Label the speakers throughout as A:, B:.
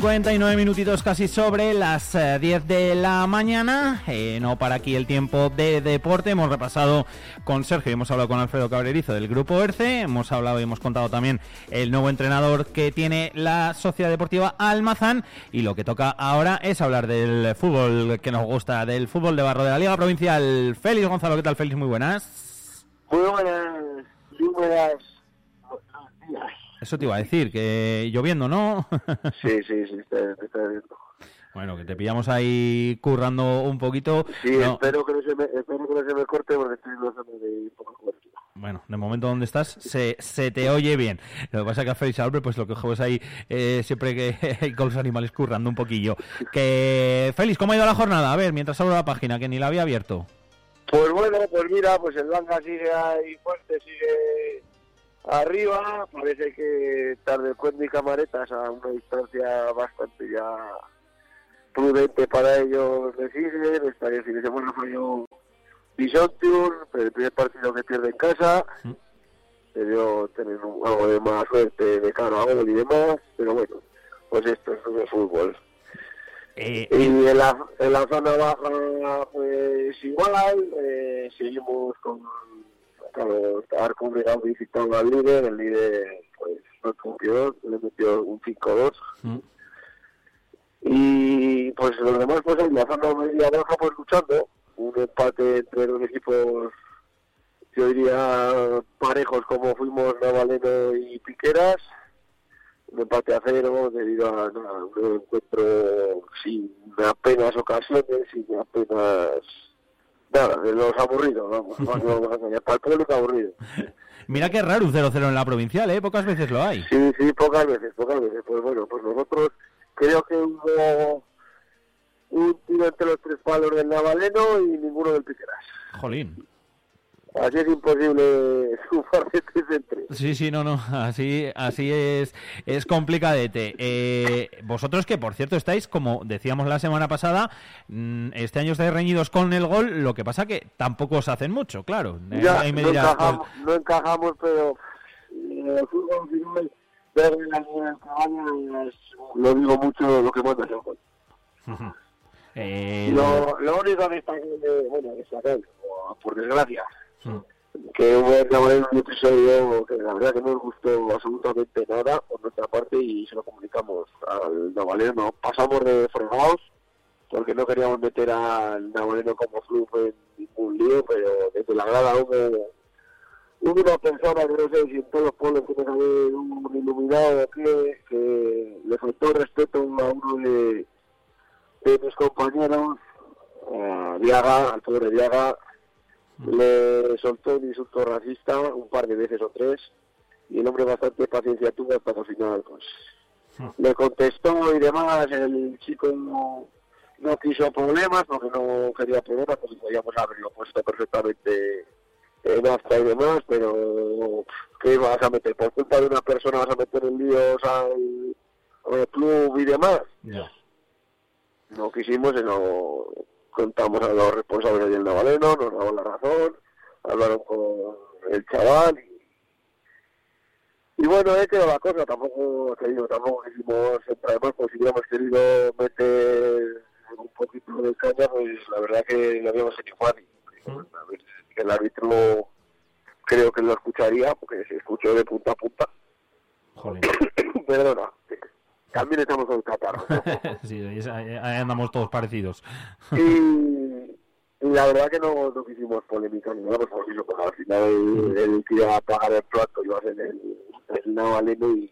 A: 59 minutitos casi sobre las 10 eh, de la mañana. Eh, no para aquí el tiempo de deporte. Hemos repasado con Sergio, hemos hablado con Alfredo Cabrerizo del Grupo ERCE. Hemos hablado y hemos contado también el nuevo entrenador que tiene la Sociedad Deportiva Almazán. Y lo que toca ahora es hablar del fútbol que nos gusta, del fútbol de barro de la Liga Provincial. Félix Gonzalo, ¿qué tal Félix? Muy buenas.
B: Muy buenas, muy buenas
A: eso te iba a decir, que lloviendo, ¿no?
B: sí, sí, sí, está, lloviendo.
A: Bueno, que te pillamos ahí currando un poquito.
B: Sí, espero, que no se me, espero que no se me corte porque estoy en de poco cobertura.
A: Bueno, de momento donde estás se, se te oye bien. Lo que pasa es que a Félix Albert, pues lo que es ahí eh, siempre que hay con los animales currando un poquillo. Que Félix, ¿cómo ha ido la jornada? A ver, mientras abro la página, que ni la había abierto.
B: Pues bueno, pues mira, pues el Blanca sigue ahí fuerte, sigue Arriba parece que tarde Cuende y Camaretas a una distancia bastante ya prudente para ellos deciden. Esta vez fin de semana falló pero el primer partido que pierde en casa. Debió tener algo de más suerte de cara a gol y demás, pero bueno, pues esto es un fútbol. Eh, y en la, en la zona baja, pues igual, eh, seguimos con claro, Arco visitando al líder, el líder pues no cumplió, le metió un 5-2. Mm. Y pues los demás pues enlazando media baja pues luchando, un empate entre dos equipos yo diría parejos como fuimos Navaleno y Piqueras, un empate a cero debido a, un encuentro sin apenas ocasiones, sin apenas Nada, de los aburridos, vamos, para el público aburrido.
A: Mira qué raro un 0-0 en la provincial, ¿eh? Pocas veces lo hay.
B: Sí, sí, pocas veces, pocas veces. Pues bueno, pues nosotros creo que hubo un tiro entre los tres palos del Navaleno y ninguno del Piqueras.
A: Jolín.
B: Así es imposible entre.
A: Sí, sí, no, no, así, así es, es complicadete. Eh, vosotros que, por cierto, estáis, como decíamos la semana pasada, mm, este año estáis reñidos con el gol, lo que pasa que tampoco os hacen mucho, claro.
B: Ya, no, encajamos, no, encajamos, pero eh, el fútbol ver la línea del lo digo mucho lo que manda el gol. eh, lo, único que está, bueno, destacar, por desgracia, que hubo un episodio que la verdad que no nos gustó absolutamente nada por nuestra parte y se lo comunicamos al Navaleno. Pasamos de fregados porque no queríamos meter al Navaleno como flujo en ningún lío, pero desde la grada hubo, una persona que no sé si en todos los pueblos tiene que haber un iluminado que, que le faltó respeto a uno de, de mis compañeros, a Diaga, al pobre Diaga, le soltó un insulto racista un par de veces o tres y el hombre bastante paciencia tuvo hasta el final. Pues. Le contestó y demás, el chico no, no quiso problemas porque no quería problemas, porque podíamos haberlo puesto perfectamente en acta y demás, pero ¿qué vas a meter? ¿Por culpa de una persona vas a meter en líos al, al club y demás? No quisimos, sino contamos a los responsables del Navaleno, nos daban la razón, hablaron con el chaval y, bueno, he quedado la cosa, tampoco, te digo, tampoco hicimos además pues si hubiéramos querido meter un poquito de caña, pues la verdad que lo habíamos hecho fácil. El árbitro creo que lo escucharía, porque se escuchó de punta a punta. Joder. Perdona también estamos con catarro.
A: sí, ahí andamos todos parecidos.
B: y, la verdad que no, no quisimos polémica ni nada, porque al final el, el que iba a pagar el plato iba a ser el, el Navaleno y,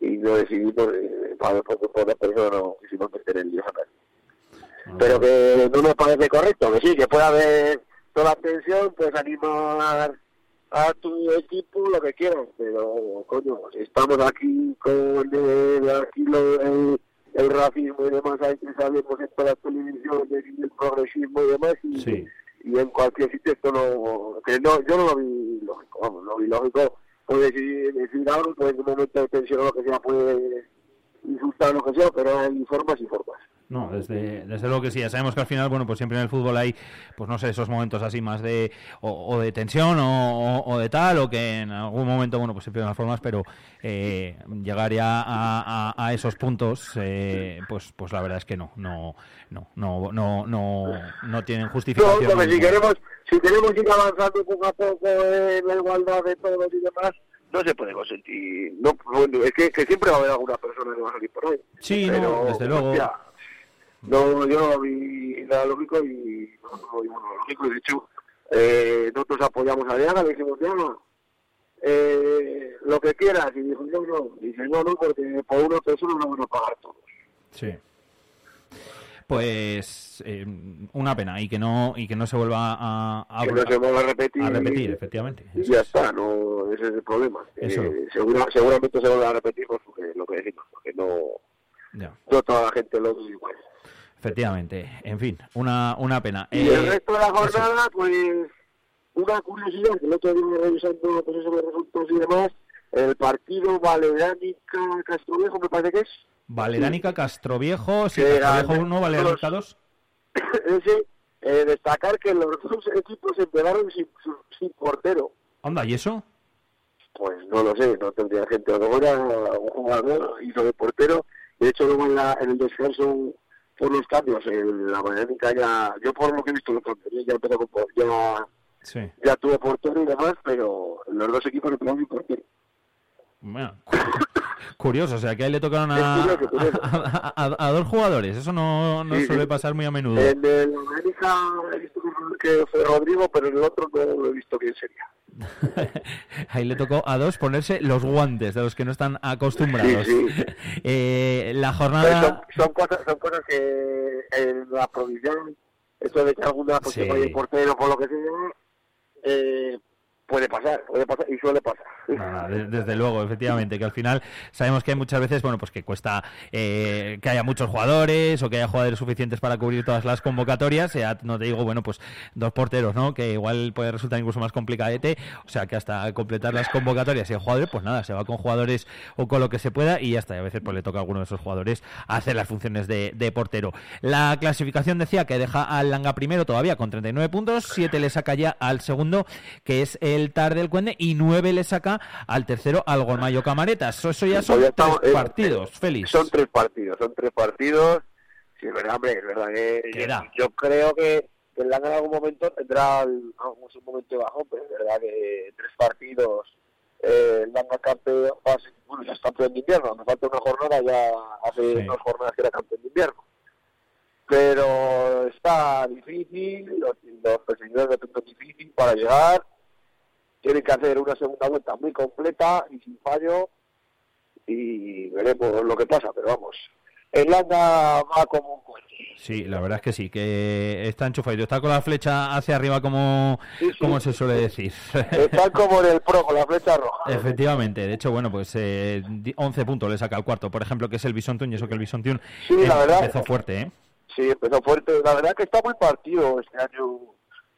B: y no decidimos eh, para por, por la persona no quisimos meter el lío a ah, Pero que no me parece correcto, que sí, que pueda haber toda la atención, pues animar a tu equipo lo que quieras, pero coño, estamos aquí con el, aquí el, el, racismo y demás, hay que sabemos en todas las televisiones el progresismo y demás, y, y en cualquier sitio esto no, que no, yo no lo vi lógico, vamos, no lo vi lógico, puede decir, decir algo, pues en un momento de tensión o lo que sea puede insultar lo que sea, pero hay formas y formas.
A: No, desde, desde luego que sí. Ya sabemos que al final, bueno, pues siempre en el fútbol hay, pues no sé, esos momentos así más de, o, de tensión o, de tal, o que en algún momento, bueno, pues se pierden las formas, pero eh, llegar ya a, esos puntos, eh, pues, pues la verdad es que no, no, no, no, no, no, no tienen justificación.
B: No, si queremos, si queremos ir avanzando poco a poco en la igualdad de todos y demás, no se puede consentir. No, es que, siempre va a haber alguna persona que va a salir por ahí.
A: Sí, no, desde luego.
B: No, yo vi la lógico y no, no, bueno, lógico. Y de hecho eh, nosotros apoyamos a Diana, le dijimos, Diana, eh, lo que quieras, y dijo, no, no, dice, no, no, porque por una persona no van a pagar todos.
A: Sí. Pues eh, una pena y que no y que no se vuelva a,
B: a, que no se vuelva a repetir,
A: a repetir efectivamente.
B: Y ya está no ese es el problema. Eh, segura, seguramente se vuelva a repetir por lo que decimos porque no ya. no toda la gente lo ve igual
A: Efectivamente, en fin, una, una pena.
B: Y el eh, resto de la jornada, pues, una curiosidad, que el otro día revisando pues, esos resultados y demás, el partido Valeránica Castroviejo, me parece que es.
A: Valeránica Castroviejo, sí, Castroviejo 1, Valeránica 2.
B: Ese, eh, destacar que los dos equipos empezaron sin, sin portero.
A: Anda, ¿y eso?
B: Pues no lo sé, no tendría gente. Ahora un jugador hizo de portero. De hecho, luego en, la, en el descanso por los cambios en la dinámica ya yo por lo que he visto lo ya empezó con, ya sí. ya tuve portero y demás pero los dos equipos no tuvieron portero
A: bueno, curioso, o sea que ahí le tocaron a, a, dos jugadores, eso no, no suele pasar muy a menudo.
B: En el América he visto que fue Rodrigo, pero en el otro no lo he visto quién sería.
A: Ahí le tocó a dos ponerse los guantes de los que no están acostumbrados. eh, la jornada.
B: Son, son, cosas, son cosas que en la provisión, eso de que alguna pues, sí. se portero por lo que sea, eh, Puede pasar, puede pasar y suele pasar.
A: desde luego, efectivamente, que al final sabemos que hay muchas veces, bueno, pues que cuesta eh, que haya muchos jugadores o que haya jugadores suficientes para cubrir todas las convocatorias. Ya no te digo, bueno, pues dos porteros, ¿no? Que igual puede resultar incluso más complicadete. O sea, que hasta completar las convocatorias y el jugadores, pues nada, se va con jugadores o con lo que se pueda y ya está. Y a veces pues le toca a alguno de esos jugadores hacer las funciones de, portero. La clasificación decía que deja al Langa primero todavía con 39 puntos, 7 le saca ya al segundo, que es el el Tar del Cuende y nueve le saca al tercero al Gormayo Camaretas. Eso, ya son tres eh, partidos, Félix.
B: Son tres partidos, son tres partidos. Sí, es verdad, hombre, es verdad que yo, creo que el Langa en algún momento tendrá un momento bajo, pero es verdad que tres partidos eh, el Langa campeón, bueno, ya es campeón de invierno, me falta una jornada, ya hace dos jornadas que era campeón de invierno pero está difícil, los, los perseguidores de punto difícil para llegar tienen que hacer una segunda vuelta muy completa y sin fallo y veremos lo que pasa, pero vamos, el Landa va como un cohete.
A: Sí, la verdad es que sí, que está enchufado, está con la flecha hacia arriba como, como se suele decir.
B: Está como en el pro, con la flecha roja.
A: Efectivamente, de hecho, bueno, pues eh, 11 puntos le saca al cuarto, por ejemplo, que es el Bisontium, y eso que el Bisontium
B: sí, la verdad,
A: empezó fuerte, ¿eh?
B: Sí, empezó fuerte, la verdad que está muy partido este año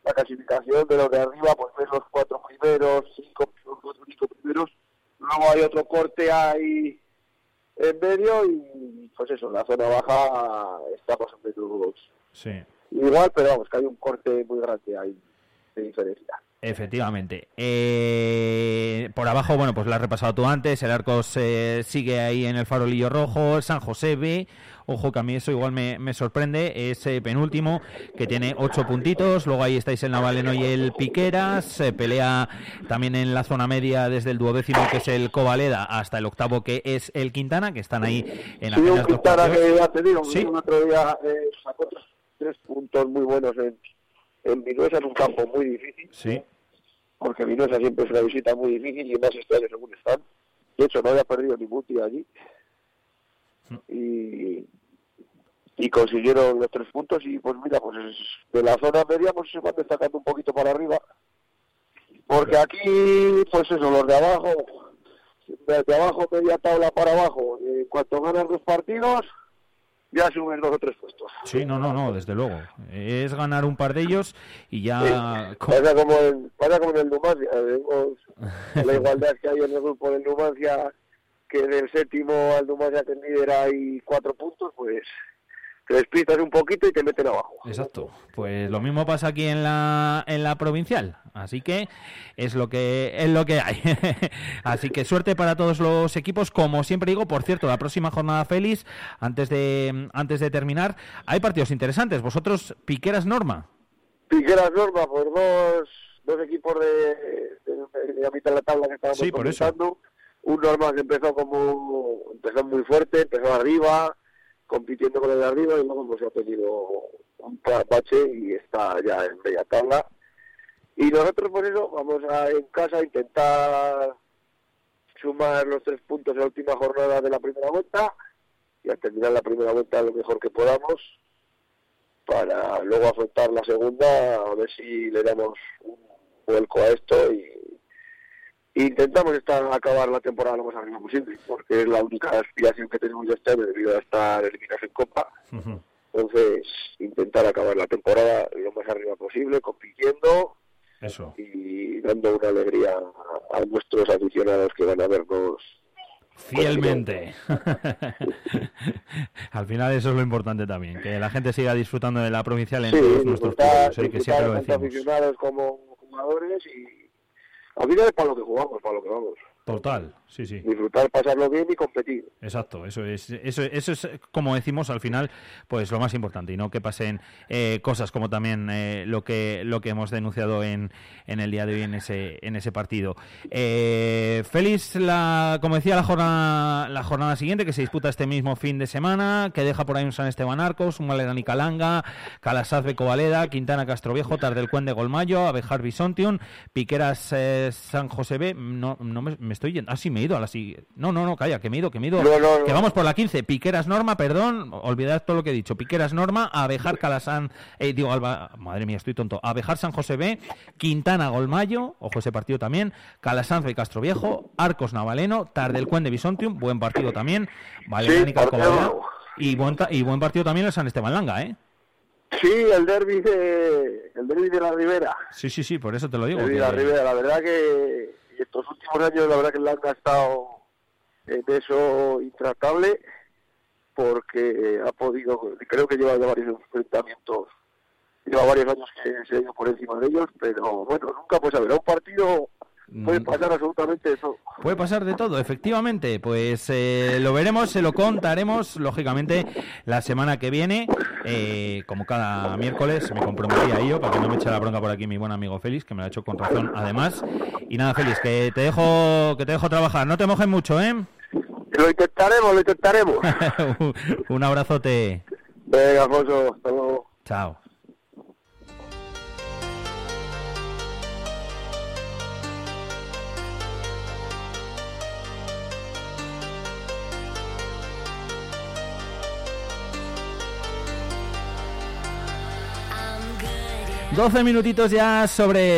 B: la clasificación de los de arriba, pues ves los cuatro primeros, cinco, cuatro cinco primeros, luego hay otro corte ahí en medio y pues eso, la zona baja está o menos
A: sí.
B: igual, pero vamos, que hay un corte muy grande ahí de diferencia.
A: Efectivamente. Eh, por abajo, bueno, pues la has repasado tú antes. El arco se sigue ahí en el farolillo rojo. San José B. Ojo que a mí eso igual me, sorprende. Ese penúltimo que tiene ocho puntitos. Luego ahí estáis el Navaleno y el Piqueras. Se pelea también en la zona media desde el duodécimo que es el Covaleda hasta el octavo que es el Quintana, que están ahí en
B: sí, un Quintana que ya te digo, ¿Sí? otro día eh, sacó tres puntos muy buenos en en Vinuesa es un campo muy difícil.
A: Sí.
B: Porque Vinuesa siempre es una visita muy difícil y más este año según están. De hecho, no había perdido ni Muti allí. Mm. Y, y consiguieron los tres puntos y pues mira, pues de la zona media pues se van destacando un poquito para arriba. Porque aquí, pues eso, los de abajo, de abajo, media tabla para abajo, en cuanto ganan los partidos, ya asumen dos o tres puestos.
A: Sí, no, no, no, desde luego. Es ganar un par de ellos y
B: ya... Pasa, como en, pasa como en el Numancia, la igualdad que hay en el grupo del Numancia, que del séptimo al Numancia que líder hay cuatro puntos, pues te despistas un poquito y te meten abajo.
A: Exacto. Pues lo mismo pasa aquí en la, en la provincial. Así que es lo que es lo que hay. Así que suerte para todos los equipos. Como siempre digo, por cierto, la próxima jornada feliz, antes de antes de terminar, hay partidos interesantes. Vosotros, Piqueras Norma.
B: Piqueras Norma, por dos, dos equipos de, de, la mitad de la tabla que estábamos
A: sí, por eso.
B: Un Norma que empezó como empezó muy fuerte, empezó arriba, compitiendo con el de arriba y luego pues ha tenido un bache y está ya en media tabla. Y nosotros por eso vamos a en casa a intentar sumar los tres puntos en la última jornada de la primera vuelta y a terminar la primera vuelta lo mejor que podamos para luego afrontar la segunda a ver si le damos un vuelco a esto y intentamos estar, acabar la temporada lo más arriba posible, porque es la única aspiración que tenemos ya este debido a estar eliminados en Copa. Entonces, intentar acabar la temporada lo más arriba posible, compitiendo
A: Eso.
B: y dando una alegría a, nuestros aficionados que van a vernos
A: fielmente. Al final eso es lo importante también, que la gente siga disfrutando de la provincial en todos nuestros pueblos, ¿eh? que siempre lo decimos.
B: aficionados como jugadores y a vida es para lo que jugamos, para lo que vamos.
A: Total, sí, sí.
B: Disfrutar, pasarlo bien y competir.
A: Exacto, eso es, eso, eso es como decimos al final, pues lo más importante y no que pasen eh, cosas como también eh, lo que lo que hemos denunciado en, en el día de hoy en ese en ese partido. Eh, feliz la, como decía la jornada la jornada siguiente que se disputa este mismo fin de semana, que deja por ahí un San Esteban Arcos, un Valerani Calanga, Calasaz Becovaleda, Quintana Castroviejo, Tardelcuende Golmayo, Abejar Bisontium, Piqueras San José B, no, no me me estoy yendo. Ah, sí, me he ido a la siguiente. No, no, no, calla, que me he ido, que me he ido. Que vamos por la 15. Piqueras Norma, perdón, olvidad todo lo que he dicho. Piqueras Norma, Abejar Calasán, eh, digo, Alba, madre mía, estoy tonto. Abejar San José B, Quintana Golmayo, ojo ese partido también, Calasanz y Castro Viejo, Arcos Navaleno, Tardelcuen de Bisontium, buen partido también, Valerian y buen, y buen partido también el San Esteban Langa, ¿eh?
B: Sí, el derby de, el derby de la Ribera.
A: Sí, sí, sí, por eso te lo digo.
B: El derby de la Ribera, la verdad que estos últimos años la verdad que le han gastado en eso intratable porque ha podido, creo que lleva varios enfrentamientos, lleva varios años que se ha ido por encima de ellos, pero bueno, nunca pues a ver, un partido Puede mm. pasar absolutamente de todo.
A: Puede pasar de todo, efectivamente. Pues eh, lo veremos, se lo contaremos, lógicamente, la semana que viene. Eh, como cada miércoles, me comprometí a ello para que no me eche la bronca por aquí mi buen amigo Félix, que me lo ha hecho con razón, además. Y nada, Félix, que te dejo, que te dejo trabajar. No te mojes mucho, ¿eh?
B: Lo intentaremos, lo intentaremos.
A: un abrazote.
B: Venga, Alfonso, hasta luego.
A: Chao. 12 minutitos ya sobre